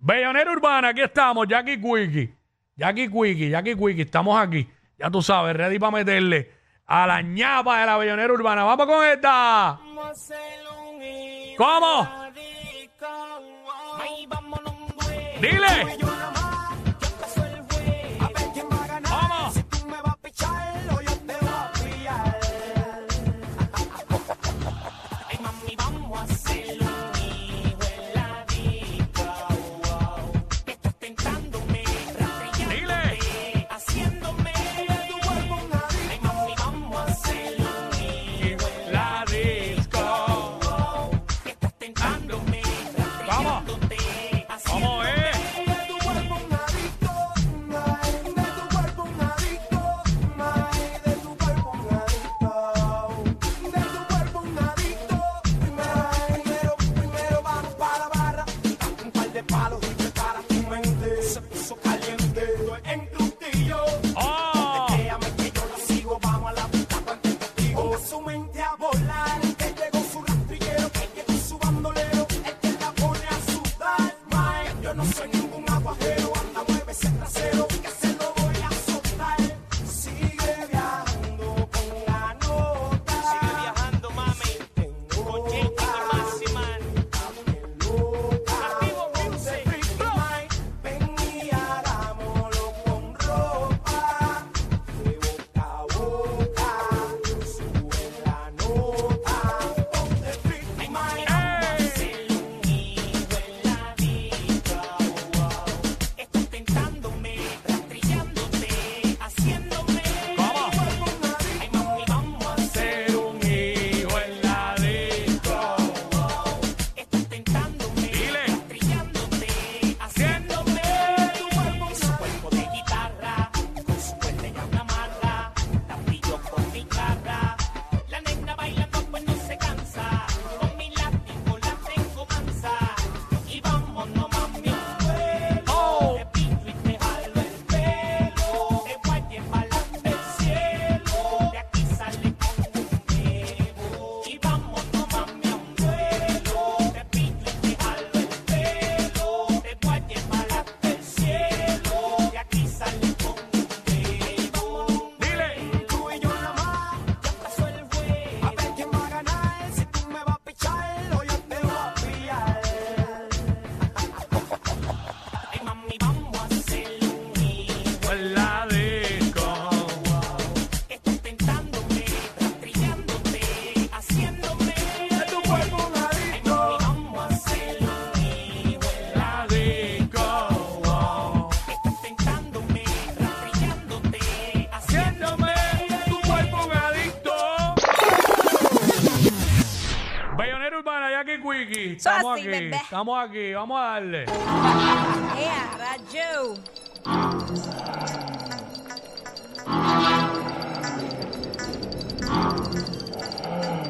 Bellonera Urbana, aquí estamos, Jackie Quickie. Jackie Quickie, Jackie Quickie, estamos aquí. Ya tú sabes, ready para meterle a la ñapa de la Bellonera Urbana. Vamos con esta. ¿Cómo? Dile. estamos aquí, bebé. aquí, vamos a darle.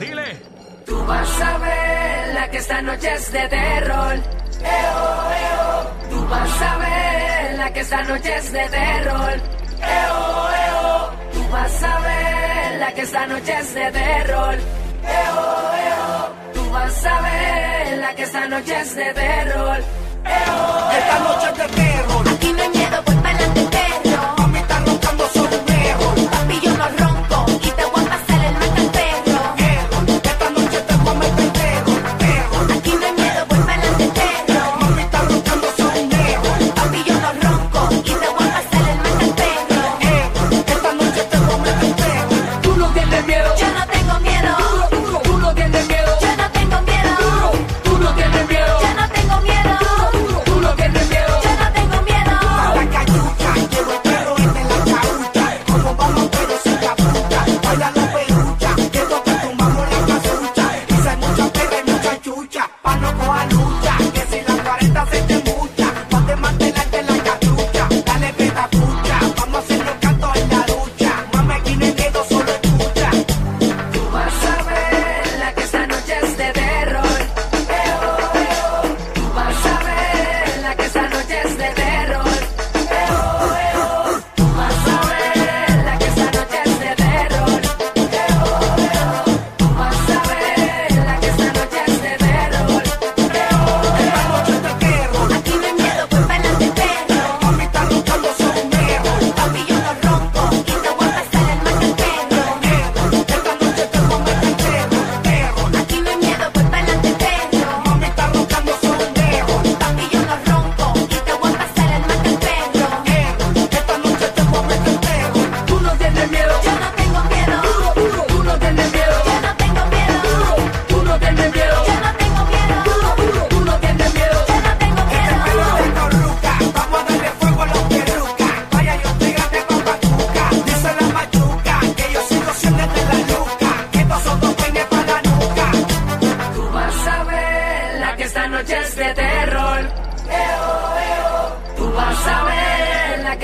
Dile. Tú vas a verla que esta noche es de terror. Eo, eo. Tú vas a verla que esta noche es de terror. Eo, eo. Tú vas a verla que esta noche es de terror. Eo, eo vas a ver la que esta noche es de terror. Eh. Esta noche es de terror. Aquí no miedo, voy para adelante, perro. Mami está roncando solo un error. Papi, yo no rompo.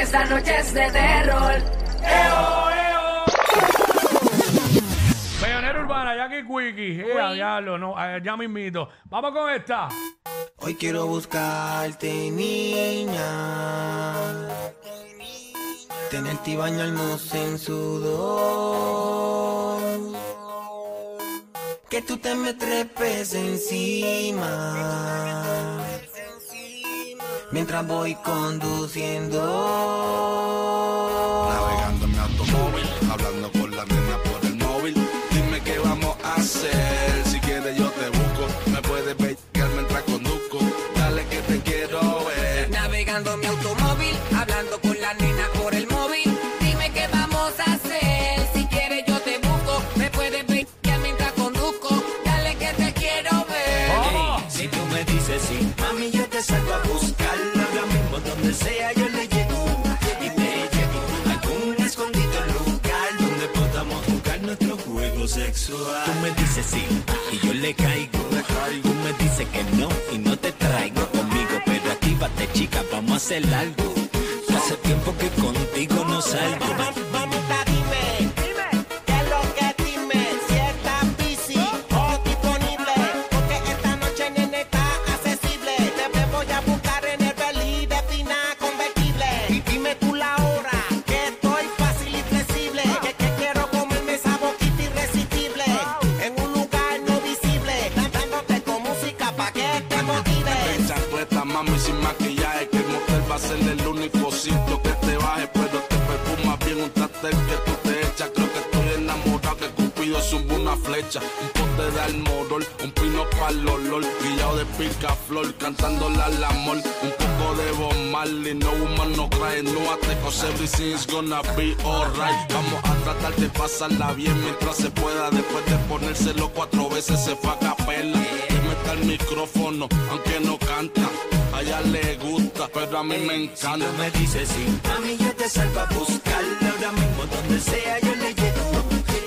Esta noche es de terror. ¡Eo, eo! Bellonera Urbana, Jackie Quickie. Eh, diablo, no, eh, ya mismito. Vamos con esta. Hoy quiero buscarte, niña. Tenerte y bañarnos en sudor. Que tú te me trepes encima. Mientras voy conduciendo. Sea, yo le llego. Y te llevo a algún escondido lugar donde podamos jugar nuestro juego sexual. Tú me dices sí y yo le caigo. Tú me dices que no y no te traigo conmigo. Pero actívate, chica, vamos a hacer algo. Hace tiempo que contigo no salgo. Cause everything's gonna be alright. Vamos a tratar de pasarla bien mientras se pueda. Después de ponérselo cuatro veces se fue a capela. Le meta el micrófono, aunque no canta. A ella le gusta, pero a mí me encanta. Tú me dices sí, mami, yo te salgo a buscar. Ahora mismo, donde sea, yo le llego.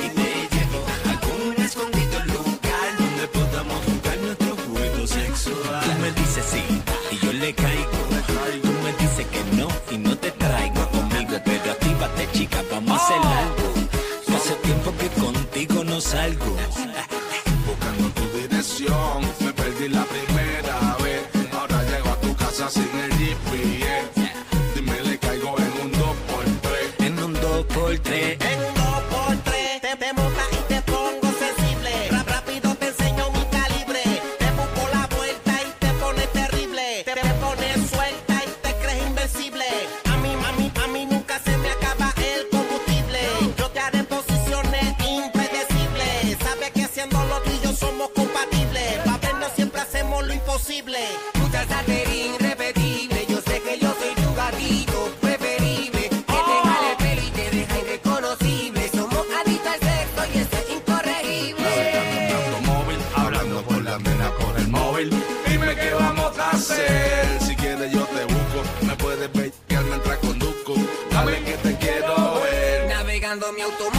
Y te llevo a algún escondido lugar donde podamos jugar nuestro juego sexual. Tú me dices sí y yo le caigo. Tú me dices que no salgo. buscando tu dirección. Me perdí la primera vez. Ahora llego a tu casa sin el GPS. Dime qué vamos a hacer. Si quieres yo te busco, me puedes ver mientras conduzco. Dale que te quiero ver. Navegando mi automóvil,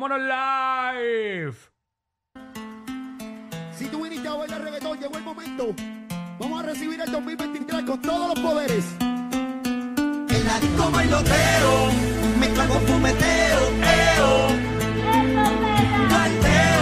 Vámonos live. Si tú viniste a bailar reggaetón, llegó el momento. Vamos a recibir el 2023 con todos los poderes. En la disco bailoteo, mezcla con fumeteo, eo. Carteo,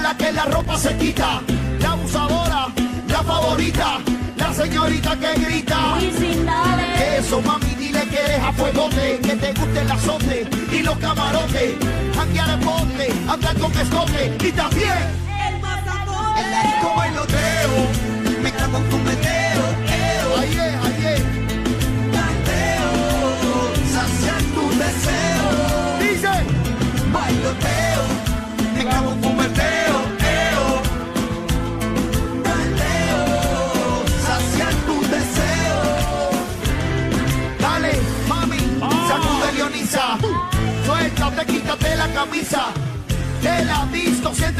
La que la ropa se quita, la abusadora, la favorita, la señorita que grita. Que eso, mami, dile que eres a fuegote, que te guste el azote y los camarotes, janguear en bote, andar con escote y también El la disco bailoteo, mezcla con fumeteo, eo, ahí es, ahí es. canteo, saciar tu deseo. Dice, Bailoteo,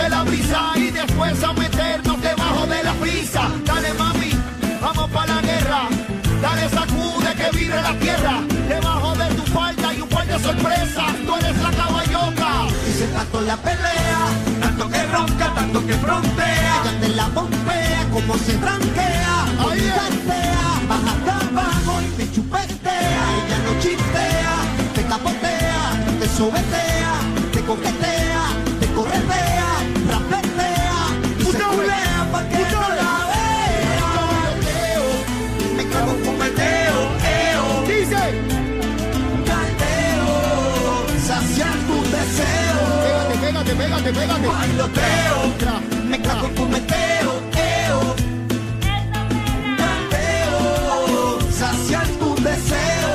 siente la brisa y después a meternos debajo de la prisa. Dale mami, vamos para la guerra. Dale sacude que vibre la tierra. Debajo de tu falda y un par de sorpresas. Tú eres la caballota. Dice tanto la pelea, tanto que ronca, tanto que frontea. Te la bombea, como se tranquea. Ahí es. Cantea, baja abajo y te chupetea. Ella no chistea, te capotea, te sobetea, te coquetea, te corretea, Bailoteo, me cago con meteo, eo. Caldeo, saciar tu deseo.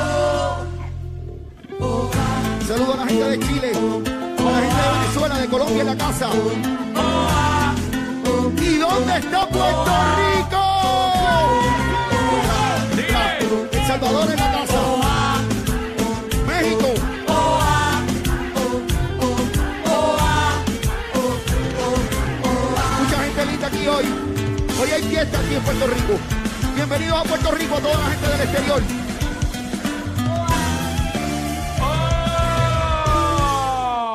Saludo a la gente de Chile, a la gente de Venezuela, de Colombia en la casa. Aquí hoy. Hoy hay fiesta aquí en Puerto Rico. Bienvenidos a Puerto Rico a toda la gente del exterior. ¡Oh!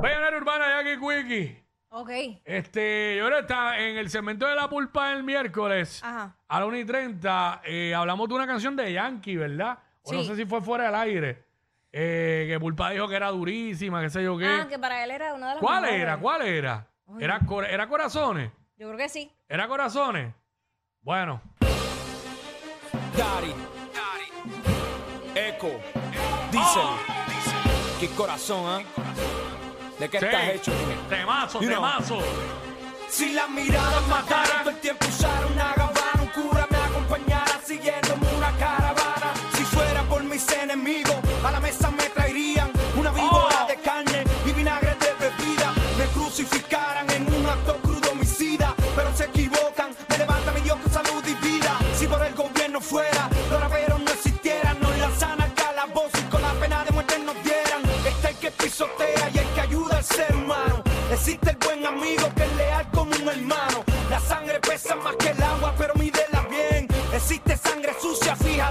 Bayonera Urbana, Jackie Quickie. Ok. Este, yo ahora está en el segmento de la pulpa del miércoles Ajá. a la 1 y 30. eh, hablamos de una canción de Yankee, ¿verdad? O no Sí. sé si fue fuera del aire. Eh, que Pulpa dijo que era durísima, qué sé yo qué. Ah, que para él era una de las ¿Cuál mejores. era? ¿Cuál era? ¿Era, cor- ¿Era corazones? Yo creo que sí. ¿Era corazones? Bueno, Dari, Eco, Diesel, qué corazón, ¿ah? ¿De qué sí. estás hecho? Temazo, You know. temazo. Si las miradas mataran, todo el tiempo usara una gabana, un cura me acompañara siguiéndome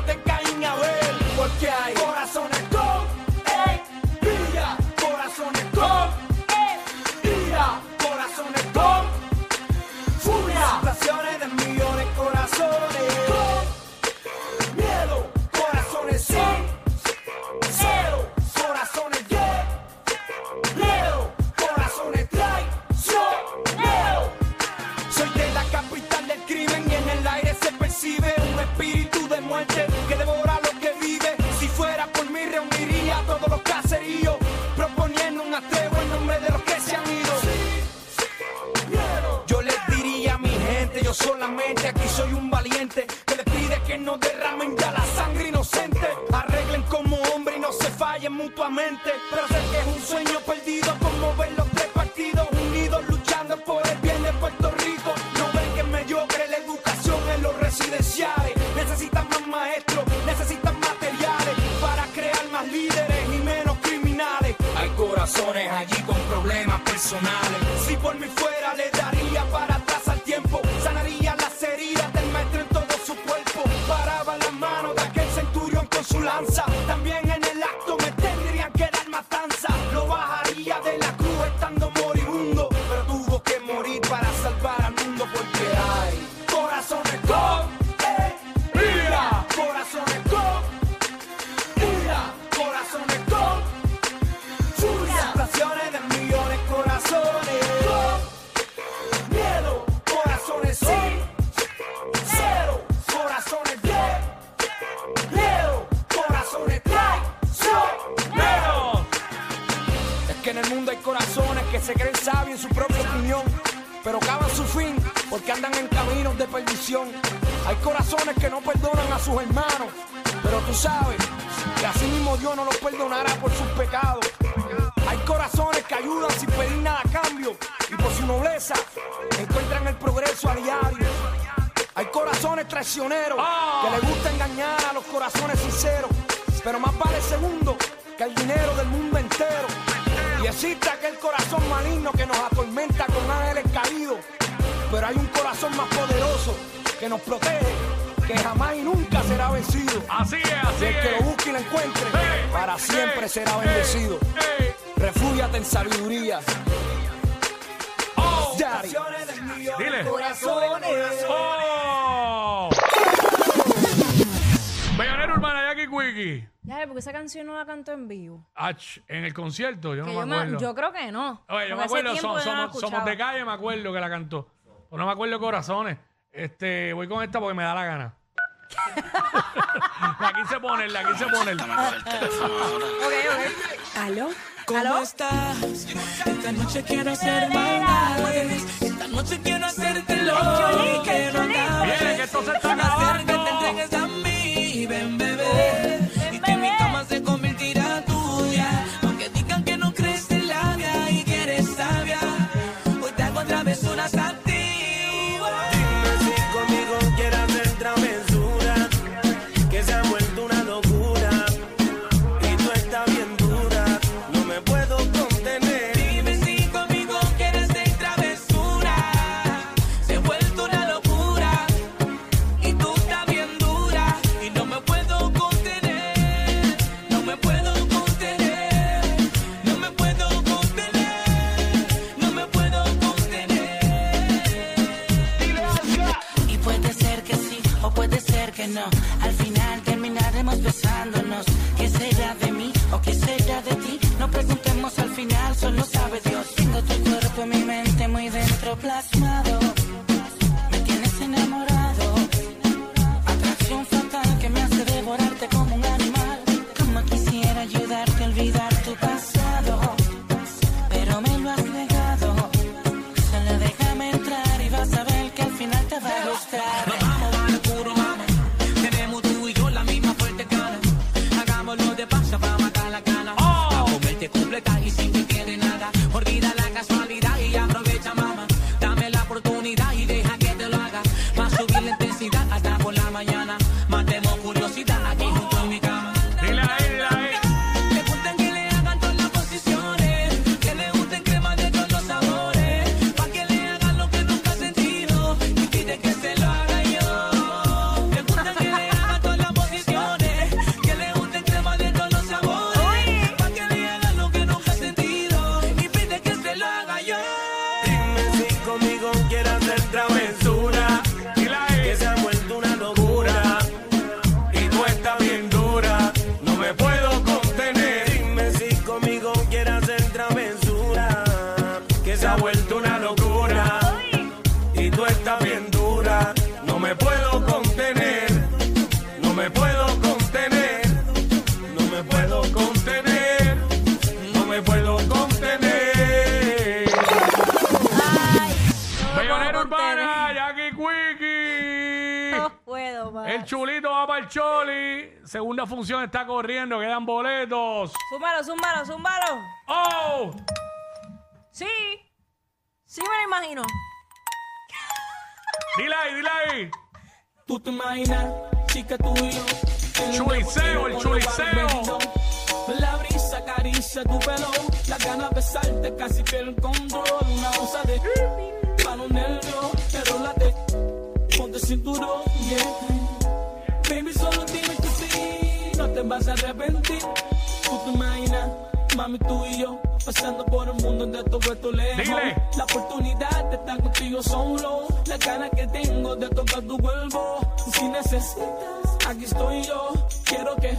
en Caín Abel. Porque hay aquí soy un valiente que les pide que no derramen ya la sangre inocente. Arreglen como hombre y no se fallen mutuamente. Pero sé que es un sueño perdido como ver los tres partidos unidos luchando por el bien de Puerto Rico. No ven que es mediocre la educación en los residenciales. Necesitan más maestros, necesitan materiales para crear más líderes y menos criminales. Hay corazones allí con problemas personales. Mundo porque sabes que así mismo Dios no los perdonará por sus pecados. Hay corazones que ayudan sin pedir nada a cambio y por su nobleza encuentran el progreso a diario. Hay corazones traicioneros que les gusta engañar a los corazones sinceros, pero más vale segundo que el dinero del mundo entero. Y existe aquel corazón maligno que nos atormenta con ángeles caídos, pero hay un corazón más poderoso que nos protege, que jamás y nunca será vencido. Así es, así el que es. lo busque y lo encuentre, Hey, para hey, siempre será bendecido. hey. Refúgiate en sabiduría. Oh, Daddy. dile. Corazones. Oh. Bellonera Urbana, Jackie Quickie. Ya, porque esa canción no la cantó en vivo. Ach, en el concierto, yo no Que me yo, me- acuerdo. yo creo que no. Oye, yo me acuerdo, somos, somos de calle, me acuerdo que la cantó. Pero no me acuerdo de corazones. Este, voy con esta porque me da la gana. la quise poner, la quise poner. Ok, ok. ¿Aló? ¿Cómo ¿Aló? estás? Esta noche quiero hacer maldades. Esta noche quiero hacerte lo que no acabes. Viene, que esto se está Quiero acabando. A olvidar tu pasado. El chulito va para el Choli. Segunda función está corriendo, quedan boletos. Zúmbalo, zúmbalo, zúmbalo. ¡Oh! Sí. Sí me lo imagino. Dile ahí, dile ahí. Tú te imaginas, chica, tú y yo. en un Chuliceo, el chuliceo. La brisa acaricia tu pelo, la gana de besarte casi pierde el control. Una cosa de para los nervios, pero late, ponte cinturón, yeah. Baby, solo dime que sí, no te vas a arrepentir. Tú te imaginas, mami, tú y yo, pasando por el mundo de todo esto lejos. Dile. La oportunidad de estar contigo solo, la ganas que tengo de tocar tu cuerpo. Si necesitas, aquí estoy yo. Quiero que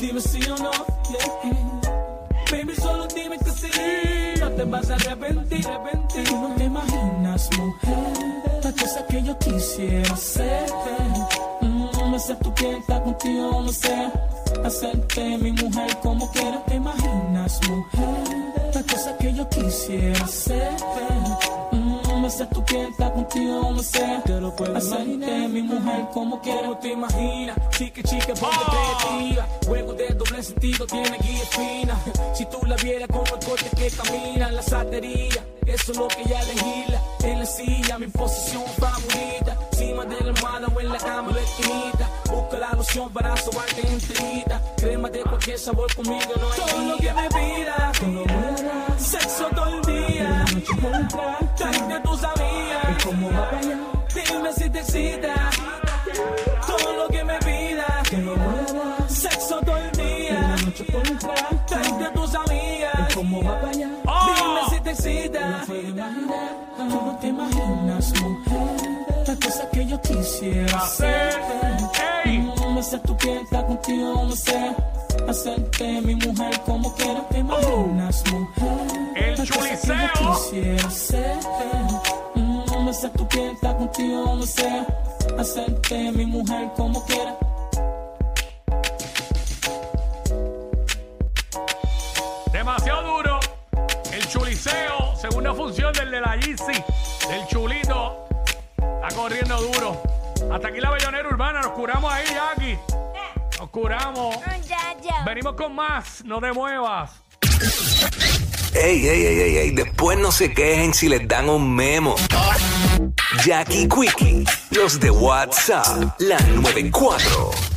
dime sí o no. yeah. Baby, solo dime que sí. No te vas a arrepentir, arrepentir. Tú no te imaginas, mujer, la cosa que yo quisiera hacer. Mm, no sé tú quieres estar contigo, no sé. Hacerte mi mujer como quiera. Te imaginas, mujer, la cosa quisiera hacer. Me sé tu piel, está contigo, me sé. Te lo puedo hacerte mi mujer como quiero. te imaginas? Chica, chica, ponte creativa. Juego de doble sentido, tiene guía fina. Si tú la vieras como el corte que camina, la satería. Eso es lo que ella legisla. En la silla, mi posición favorita. Encima de la almohada o en la cama, la esquinita. Busca la loción para sobarte enterita. Crema de cualquier sabor conmigo, no hay Todo lo que me pida, te lo voy a dar. Sexo todo el día. Tráete tus amigas. ¿Cómo va para allá? Dime si te excita. Todo lo que me pida, te lo voy a dar. Sexo todo el día. Tráete tus amigas. ¿Cómo va para allá? Dime si te excita. Tú no te imaginas, mujer. Las cosas que yo quisiera hacer. Sé tu piel, está contigo, me sé. Hacerte mi mujer como quiera, te imaginas, mujer. El chuliceo. quisiera hacer. Mm, sé tu piel, está contigo, me sé. Hacerte mi mujer como quiera. Demasiado duro. El chuliceo, segunda función del de la Yeezy, del chulito. Está corriendo duro. Hasta aquí la bellonera urbana. Nos curamos ahí, Jackie. Nos curamos. Venimos con más. No te muevas. Ey, ey, ey, ey, ey, después no se quejen si les dan un memo. Jackie Quickie, los de WhatsApp, la 94.